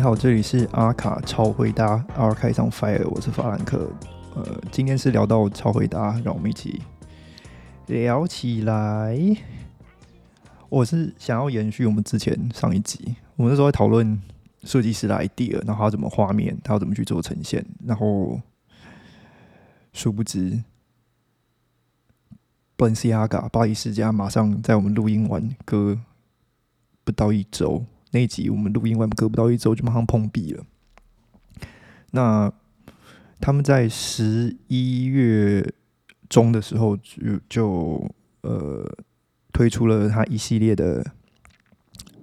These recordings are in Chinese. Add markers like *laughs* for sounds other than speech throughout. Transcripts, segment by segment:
你好，这里是阿卡超回答，阿卡上 fire，我是法兰克。呃，今天是聊到超回答，让我们一起聊起来。我是想要延续我们之前上一集，我们那时候在讨论设计师的 idea，然后他怎么画面，他要怎么去做呈现，然后殊不知 b a l e n c i a g a 巴黎世家马上在我们录音完歌不到一周。那一集我们录音完隔不到一周就马上碰壁了。那他们在十一月中的时候就就呃推出了他一系列的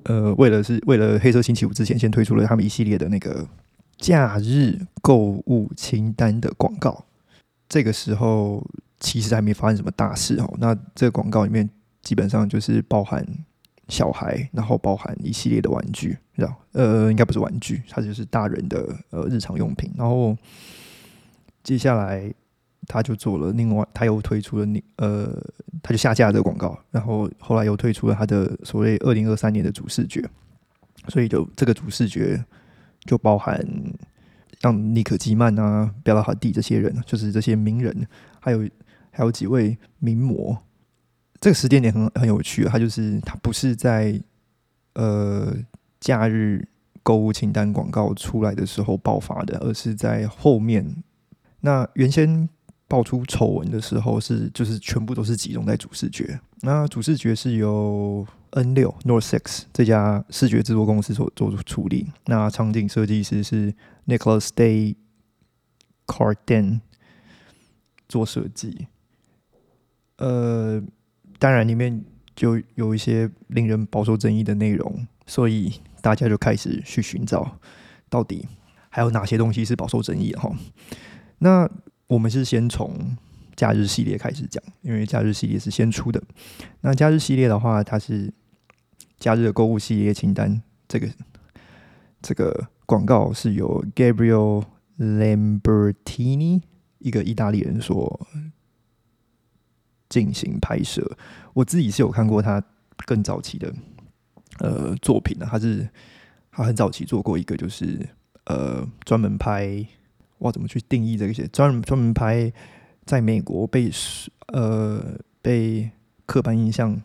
呃为了是为了黑色星期五之前先推出了他们一系列的那个假日购物清单的广告。这个时候其实还没发生什么大事哦。那这个广告里面基本上就是包含。小孩，然后包含一系列的玩具，这样，呃，应该不是玩具，它就是大人的呃日常用品。然后接下来他就做了另外，他又推出了那呃，他就下架这个广告，然后后来又推出了他的所谓二零二三年的主视觉，所以就这个主视觉就包含像尼可基曼啊、贝拉哈蒂这些人，就是这些名人，还有还有几位名模。这个时间点很很有趣，它就是它不是在呃假日购物清单广告出来的时候爆发的，而是在后面。那原先爆出丑闻的时候，是就是全部都是集中在主视觉。那主视觉是由 N 六 North Six 这家视觉制作公司所做出处理。那场景设计师是 Nicholas Day Carden 做设计。呃。当然，里面就有一些令人饱受争议的内容，所以大家就开始去寻找，到底还有哪些东西是饱受争议的哈。那我们是先从假日系列开始讲，因为假日系列是先出的。那假日系列的话，它是假日的购物系列清单，这个这个广告是由 Gabriel Lambertini 一个意大利人所。进行拍摄，我自己是有看过他更早期的呃作品的。他是他很早期做过一个，就是呃专门拍，哇，怎么去定义这些专专门拍在美国被呃被刻板印象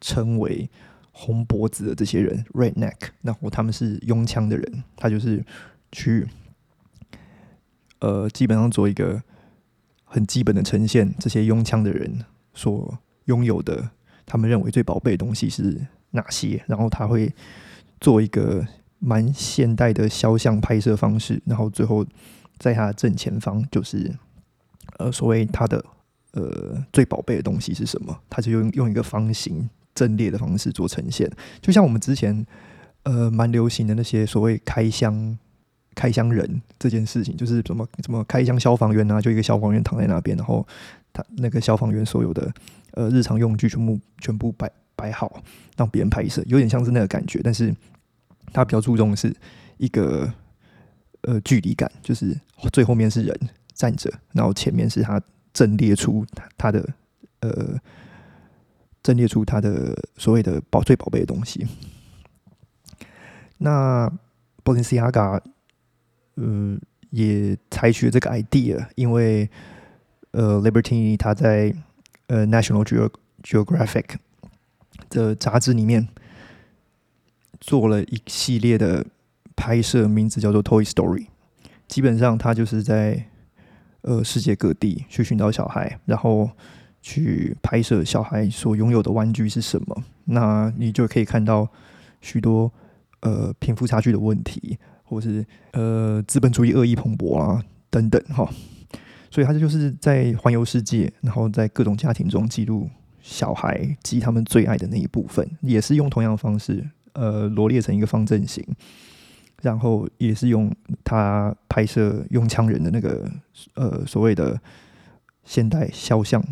称为红脖子的这些人 （redneck），然后他们是拥枪的人，他就是去呃基本上做一个。很基本的呈现，这些拥枪的人所拥有的，他们认为最宝贝的东西是哪些？然后他会做一个蛮现代的肖像拍摄方式，然后最后在他正前方就是呃所谓他的呃最宝贝的东西是什么？他就用用一个方形阵列的方式做呈现，就像我们之前呃蛮流行的那些所谓开箱。开箱人这件事情，就是怎么怎么开箱消防员啊，就一个消防员躺在那边，然后他那个消防员所有的呃日常用具全部全部摆摆好，让别人拍摄，有点像是那个感觉。但是他比较注重的是一个呃距离感，就是最后面是人站着，然后前面是他阵列出他他的呃阵列出他的所谓的宝最宝贝的东西。那 b o l e n c i a g a 嗯，也采取这个 idea，因为呃，Liberty 他在呃 National Geographic 的杂志里面做了一系列的拍摄，名字叫做 Toy Story。基本上，他就是在呃世界各地去寻找小孩，然后去拍摄小孩所拥有的玩具是什么。那你就可以看到许多呃贫富差距的问题。或是呃资本主义恶意蓬勃啊等等哈，所以他这就是在环游世界，然后在各种家庭中记录小孩及他们最爱的那一部分，也是用同样的方式呃罗列成一个方阵型，然后也是用他拍摄用枪人的那个呃所谓的现代肖像，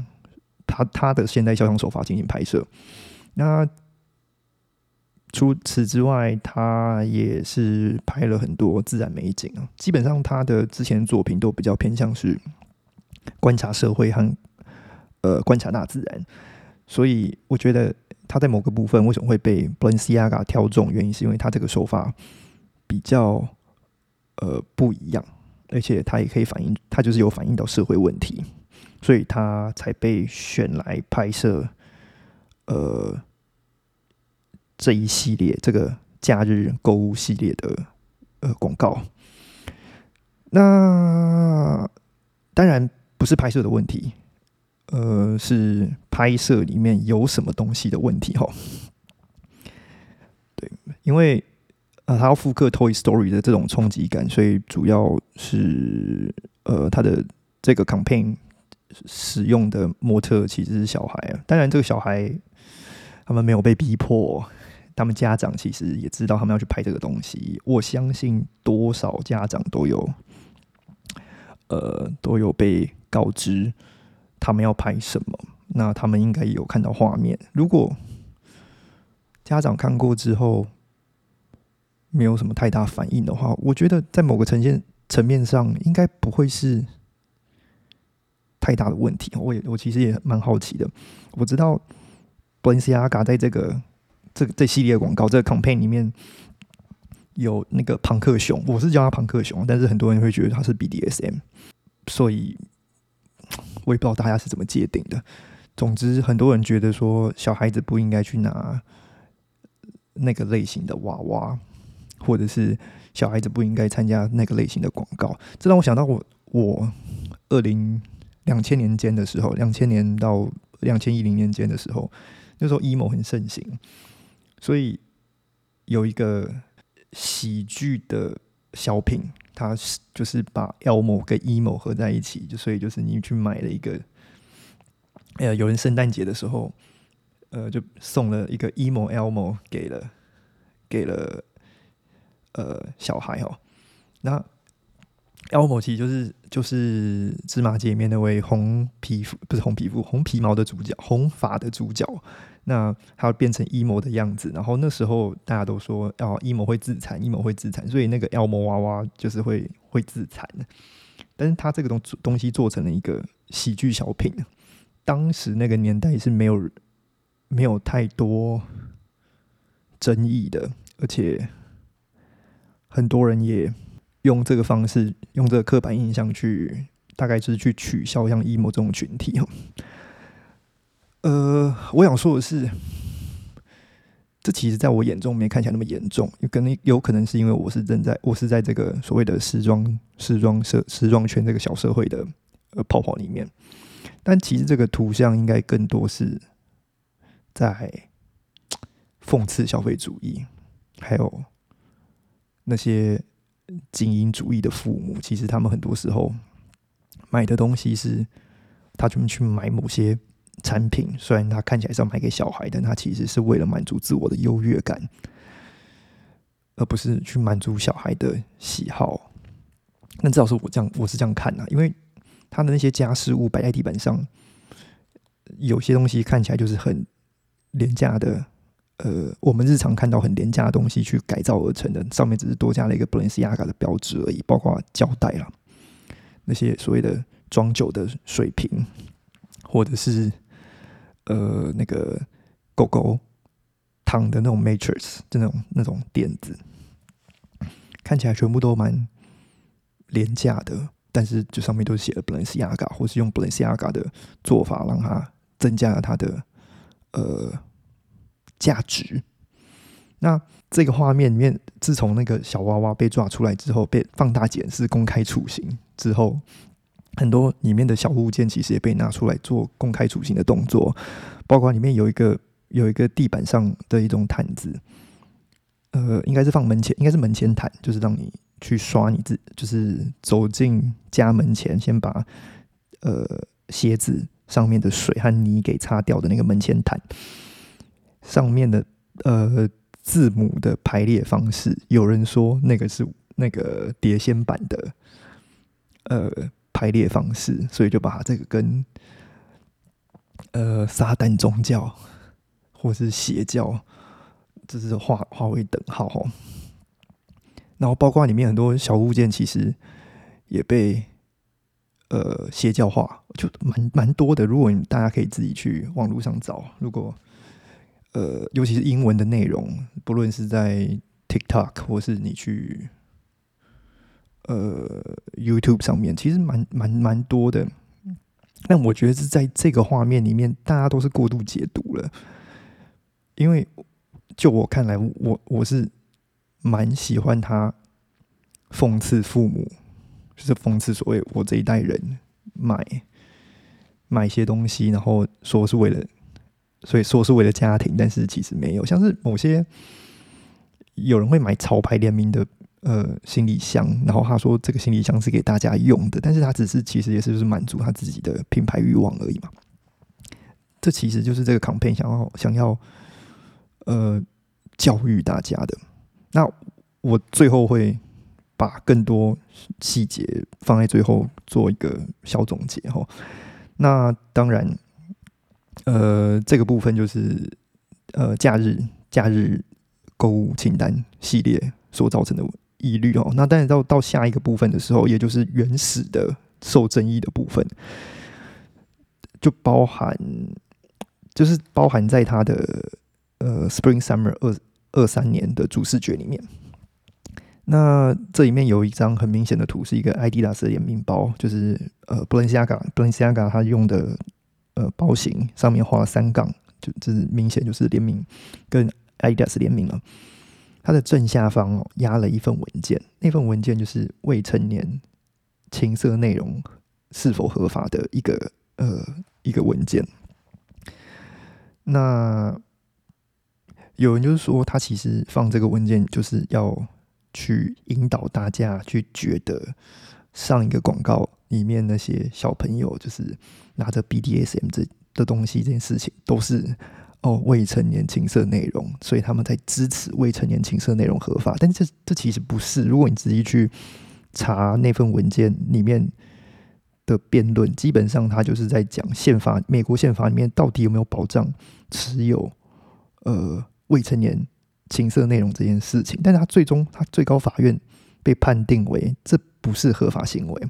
他他的现代肖像手法进行拍摄，那。除此之外，他也是拍了很多自然美景啊。基本上，他的之前作品都比较偏向是观察社会和呃观察大自然。所以，我觉得他在某个部分为什么会被 b l e n c i a g a 挑中，原因是因为他这个手法比较呃不一样，而且他也可以反映，他就是有反映到社会问题，所以他才被选来拍摄呃这一系列这个假日购物系列的呃广告。那当然不是拍摄的问题，呃，是拍摄里面有什么东西的问题哈。对，因为呃，他要复刻《Toy Story》的这种冲击感，所以主要是呃，他的这个 campaign 使用的模特其实是小孩啊。当然，这个小孩他们没有被逼迫，他们家长其实也知道他们要去拍这个东西。我相信多少家长都有。呃，都有被告知他们要拍什么，那他们应该有看到画面。如果家长看过之后没有什么太大反应的话，我觉得在某个呈现层面上，应该不会是太大的问题。我也我其实也蛮好奇的。我知道 Balenciaga 在这个这这系列广告这个 campaign 里面。有那个庞克熊，我是叫他庞克熊，但是很多人会觉得他是 BDSM，所以我也不知道大家是怎么界定的。总之，很多人觉得说小孩子不应该去拿那个类型的娃娃，或者是小孩子不应该参加那个类型的广告。这让我想到我我二零两千年间的时候，两千年到两千一零年间的时候，那时候 emo 很盛行，所以有一个。喜剧的小品，它是就是把 Elmo 跟 emo 合在一起，就所以就是你去买了一个，呃，有人圣诞节的时候，呃，就送了一个 emo Elmo 给了给了呃小孩哦。那 Elmo 其实就是就是芝麻街里面那位红皮肤不是红皮肤红皮毛的主角，红发的主角。那他变成 emo 的样子，然后那时候大家都说哦，emo 会自残，emo 会自残，所以那个 elmo 娃娃就是会会自残的。但是他这个东东西做成了一个喜剧小品，当时那个年代是没有没有太多争议的，而且很多人也用这个方式，用这个刻板印象去，大概就是去取笑像 emo 这种群体 *laughs* 呃，我想说的是，这其实在我眼中没看起来那么严重，有可能有可能是因为我是正在我是在这个所谓的时装时装社时装圈这个小社会的呃泡泡里面，但其实这个图像应该更多是在讽刺消费主义，还有那些精英主义的父母，其实他们很多时候买的东西是他专门去买某些。产品虽然他看起来是要买给小孩，但他其实是为了满足自我的优越感，而不是去满足小孩的喜好。那至少是我这样，我是这样看的，因为他的那些家饰物摆在地板上，有些东西看起来就是很廉价的，呃，我们日常看到很廉价的东西去改造而成的，上面只是多加了一个 Balenciaga 的标志而已，包括胶带啦，那些所谓的装酒的水瓶，或者是。呃，那个狗狗躺的那种 matrix，就那种那种垫子，看起来全部都蛮廉价的，但是这上面都写了 Balenciaga，或是用 Balenciaga 的做法让它增加了它的呃价值。那这个画面里面，自从那个小娃娃被抓出来之后，被放大检视、公开处刑之后。很多里面的小物件其实也被拿出来做公开处刑的动作，包括里面有一个有一个地板上的一种毯子，呃，应该是放门前，应该是门前毯，就是让你去刷你自，就是走进家门前，先把呃鞋子上面的水和泥给擦掉的那个门前毯，上面的呃字母的排列方式，有人说那个是那个碟仙版的，呃。排列方式，所以就把这个跟呃撒旦宗教或是邪教，就是划划为等号哈。然后包括里面很多小物件，其实也被呃邪教化，就蛮蛮多的。如果你大家可以自己去网络上找，如果呃尤其是英文的内容，不论是在 TikTok 或是你去呃 YouTube 上面，其实蛮蛮蛮多的。但我觉得是在这个画面里面，大家都是过度解读了。因为就我看来，我我是蛮喜欢他讽刺父母，就是讽刺所谓我这一代人买买一些东西，然后说是为了，所以说是为了家庭，但是其实没有。像是某些有人会买潮牌联名的。呃，行李箱，然后他说这个行李箱是给大家用的，但是他只是其实也是就是满足他自己的品牌欲望而已嘛。这其实就是这个 campaign 想要想要呃教育大家的。那我最后会把更多细节放在最后做一个小总结哈。那当然，呃，这个部分就是呃假日假日购物清单系列所造成的。疑虑哦，那但是到到下一个部分的时候，也就是原始的受争议的部分，就包含就是包含在它的呃 Spring Summer 二二三年的主视觉里面。那这里面有一张很明显的图，是一个 Adidas 的联名包，就是呃 Balenciaga Balenciaga 它用的呃包型上面画了三杠，就这明显就是联名跟 Adidas 联名了。它的正下方哦压了一份文件，那份文件就是未成年情色内容是否合法的一个呃一个文件。那有人就是说，他其实放这个文件就是要去引导大家去觉得上一个广告里面那些小朋友就是拿着 BDSM 这的东西这件事情都是。哦，未成年情色内容，所以他们在支持未成年情色内容合法，但这这其实不是。如果你仔细去查那份文件里面的辩论，基本上他就是在讲宪法，美国宪法里面到底有没有保障持有呃未成年情色内容这件事情。但是他最终，他最高法院被判定为这不是合法行为。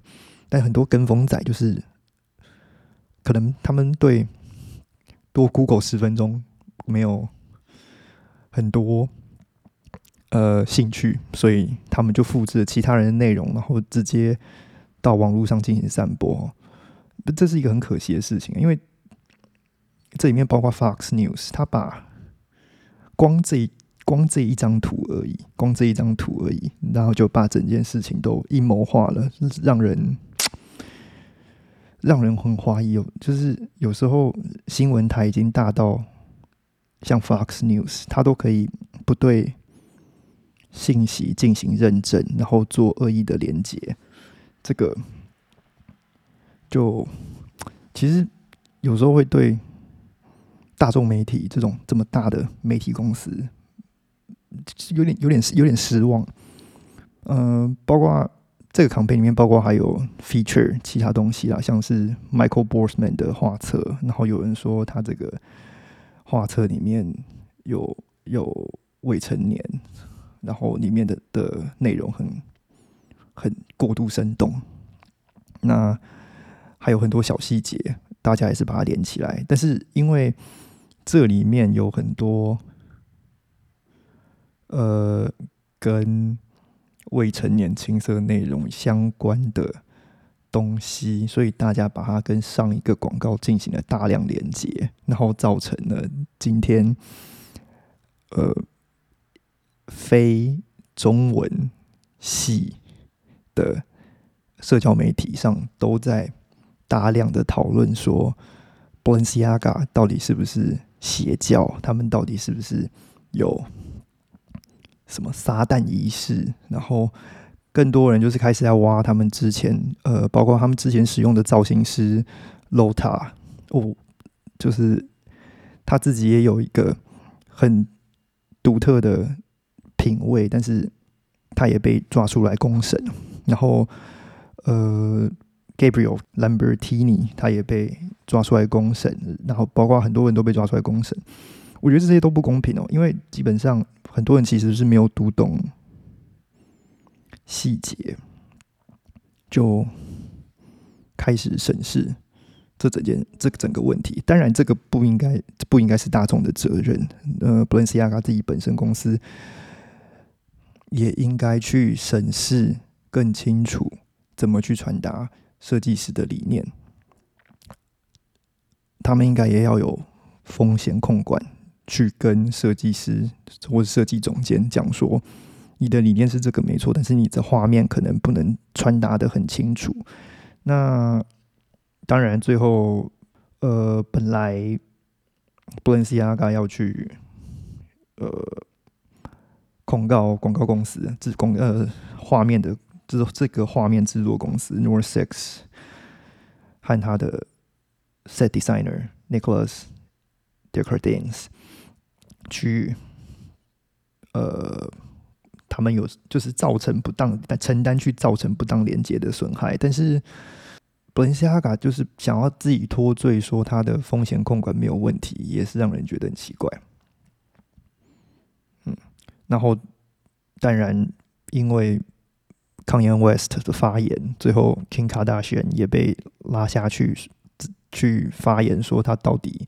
但很多跟风仔就是可能他们对。多 Google 十分钟没有很多呃兴趣，所以他们就复制了其他人的内容，然后直接到网络上进行散播。这是一个很可惜的事情，因为这里面包括 Fox News，他把光这光这一张图而已，光这一张图而已，然后就把整件事情都阴谋化了，让人。让人很怀疑，有就是有时候新闻台已经大到像 Fox News，它都可以不对信息进行认证，然后做恶意的连接。这个就其实有时候会对大众媒体这种这么大的媒体公司有点有点有点失望。嗯，包括。这个 campaign 里面包括还有 feature 其他东西啦，像是 Michael Borsman 的画册，然后有人说他这个画册里面有有未成年，然后里面的的内容很很过度生动，那还有很多小细节，大家也是把它连起来，但是因为这里面有很多呃跟未成年青色内容相关的东西，所以大家把它跟上一个广告进行了大量连接，然后造成了今天呃非中文系的社交媒体上都在大量的讨论说，Balenciaga 到底是不是邪教？他们到底是不是有？什么撒旦仪式，然后更多人就是开始在挖他们之前，呃，包括他们之前使用的造型师 Lota 哦，就是他自己也有一个很独特的品味，但是他也被抓出来公审。然后，呃，Gabriel Lambertini 他也被抓出来公审，然后包括很多人都被抓出来公审。我觉得这些都不公平哦，因为基本上很多人其实是没有读懂细节，就开始审视这整件这个整个问题。当然，这个不应该不应该是大众的责任。呃，布伦西亚卡自己本身公司也应该去审视更清楚怎么去传达设计师的理念。他们应该也要有风险控管，去跟设计师或者设计总监讲说，你的理念是这个没错，但是你的画面可能不能传达的很清楚。那当然，最后呃，本来布伦西亚嘎要去呃控告广告公司制公呃画面的制这个画面制作公司 North Six 和他的。Set designer Nicholas Decardins 去，呃，他们有就是造成不当，但承担去造成不当连接的损害，但是 b l e n c i a g a 就是想要自己脱罪，说他的风险控管没有问题，也是让人觉得很奇怪。嗯，然后当然因为 Kanye West 的发言，最后 King Kardashian 也被拉下去。去发言说他到底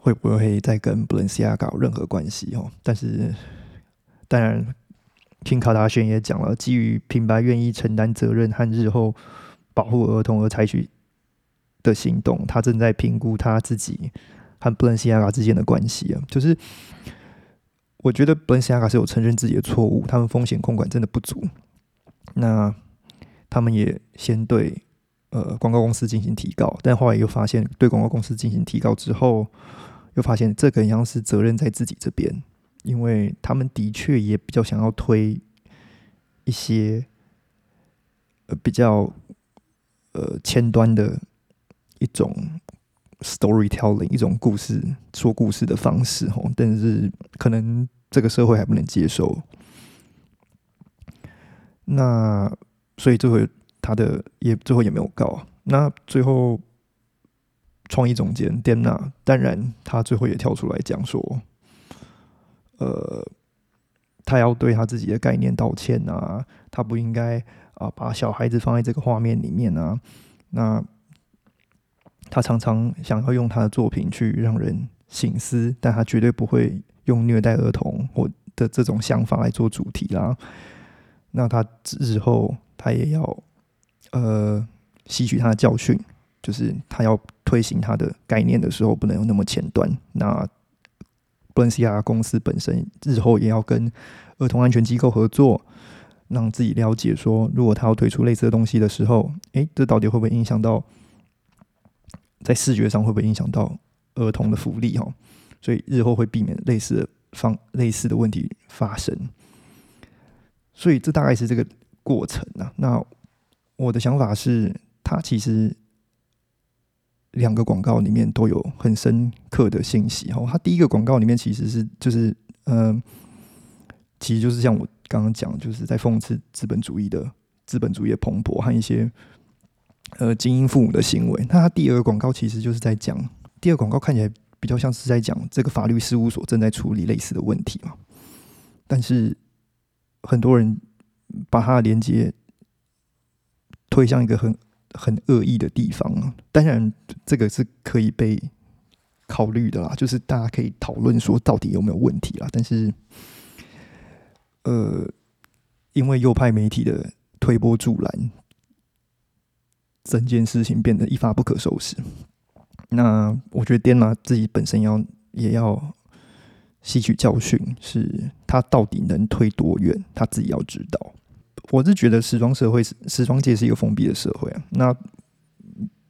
会不会再跟布伦西亚搞任何关系哦？但是当然听卡达轩也讲了，基于品牌愿意承担责任和日后保护儿童而采取的行动，他正在评估他自己和布伦西亚卡之间的关系啊。就是我觉得布伦西亚卡是有承认自己的错误，他们风险控管真的不足。那他们也先对。呃，广告公司进行提告，但后来又发现，对广告公司进行提告之后，又发现这个样是责任在自己这边，因为他们的确也比较想要推一些呃比较呃前端的一种 storytelling，一种故事说故事的方式哦，但是可能这个社会还不能接受，那所以这回。他的也最后也没有告，那最后创意总监 Dana 当然他最后也跳出来讲说，呃，他要对他自己的概念道歉啊，他不应该啊把小孩子放在这个画面里面啊，那他常常想要用他的作品去让人醒思，但他绝对不会用虐待儿童或的这种想法来做主题啦，那他日后他也要。呃，吸取他的教训，就是他要推行他的概念的时候，不能有那么前端。那布伦西亚公司本身日后也要跟儿童安全机构合作，让自己了解说，如果他要推出类似的东西的时候，诶，这到底会不会影响到在视觉上会不会影响到儿童的福利？哈，所以日后会避免类似的方类似的问题发生。所以这大概是这个过程啊。那我的想法是，它其实两个广告里面都有很深刻的信息。哦，它第一个广告里面其实是就是，嗯，其实就是像我刚刚讲，就是在讽刺资本主义的资本主义的蓬勃和一些呃精英父母的行为。那它第二个广告其实就是在讲，第二广告看起来比较像是在讲这个法律事务所正在处理类似的问题嘛。但是很多人把它的连接。推向一个很很恶意的地方，当然这个是可以被考虑的啦，就是大家可以讨论说到底有没有问题啦。但是，呃，因为右派媒体的推波助澜，整件事情变得一发不可收拾。那我觉得颠马自己本身要也要吸取教训，是他到底能推多远，他自己要知道。我是觉得时装社会是时装界是一个封闭的社会啊，那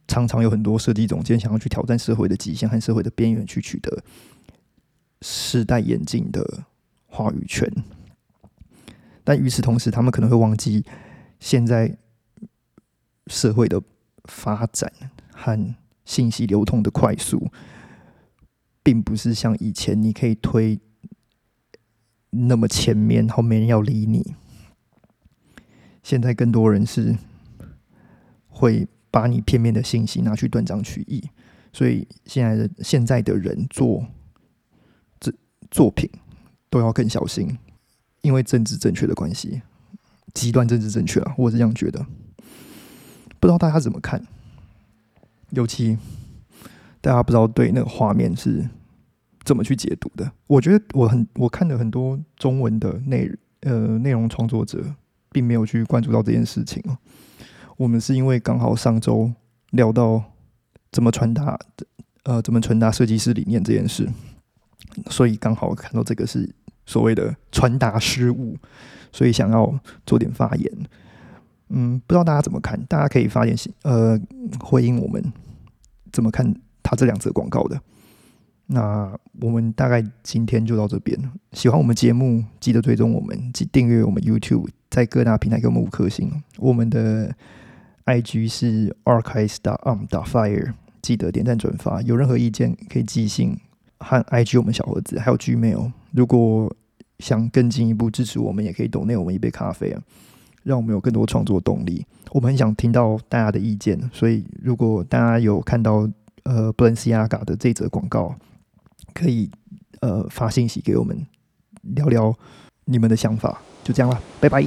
常常有很多设计总监想要去挑战社会的极限和社会的边缘，去取得时代眼镜的话语权。但与此同时，他们可能会忘记，现在社会的发展和信息流通的快速，并不是像以前你可以推那么前面，后没人要理你。现在更多人是会把你片面的信息拿去断章取义，所以现在的现在的人做这作品都要更小心，因为政治正确的关系，极端政治正确啊，我是这样觉得。不知道大家怎么看？尤其大家不知道对那个画面是怎么去解读的。我觉得我很我看了很多中文的内呃内容创作者并没有去关注到这件事情哦。我们是因为刚好上周聊到怎么传达，呃，怎么传达设计师理念这件事，所以刚好看到这个是所谓的传达失误，所以想要做点发言。嗯，不知道大家怎么看？大家可以发言，呃，回应我们怎么看他这两则广告的。那我们大概今天就到这边。喜欢我们节目，记得追踪我们，记订阅我们 YouTube，在各大平台给我们五颗星。我们的 IG 是 archives. dot um. dot fire，记得点赞转发。有任何意见可以寄信和 IG 我们小盒子，还有 Gmail。如果想更进一步支持我们，也可以 donate 我们一杯咖啡啊。让我们有更多创作动力。我们很想听到大家的意见，所以如果大家有看到呃 b l e n c i a g a 的这则广告，可以呃发信息给我们聊聊你们的想法。就这样了，拜拜。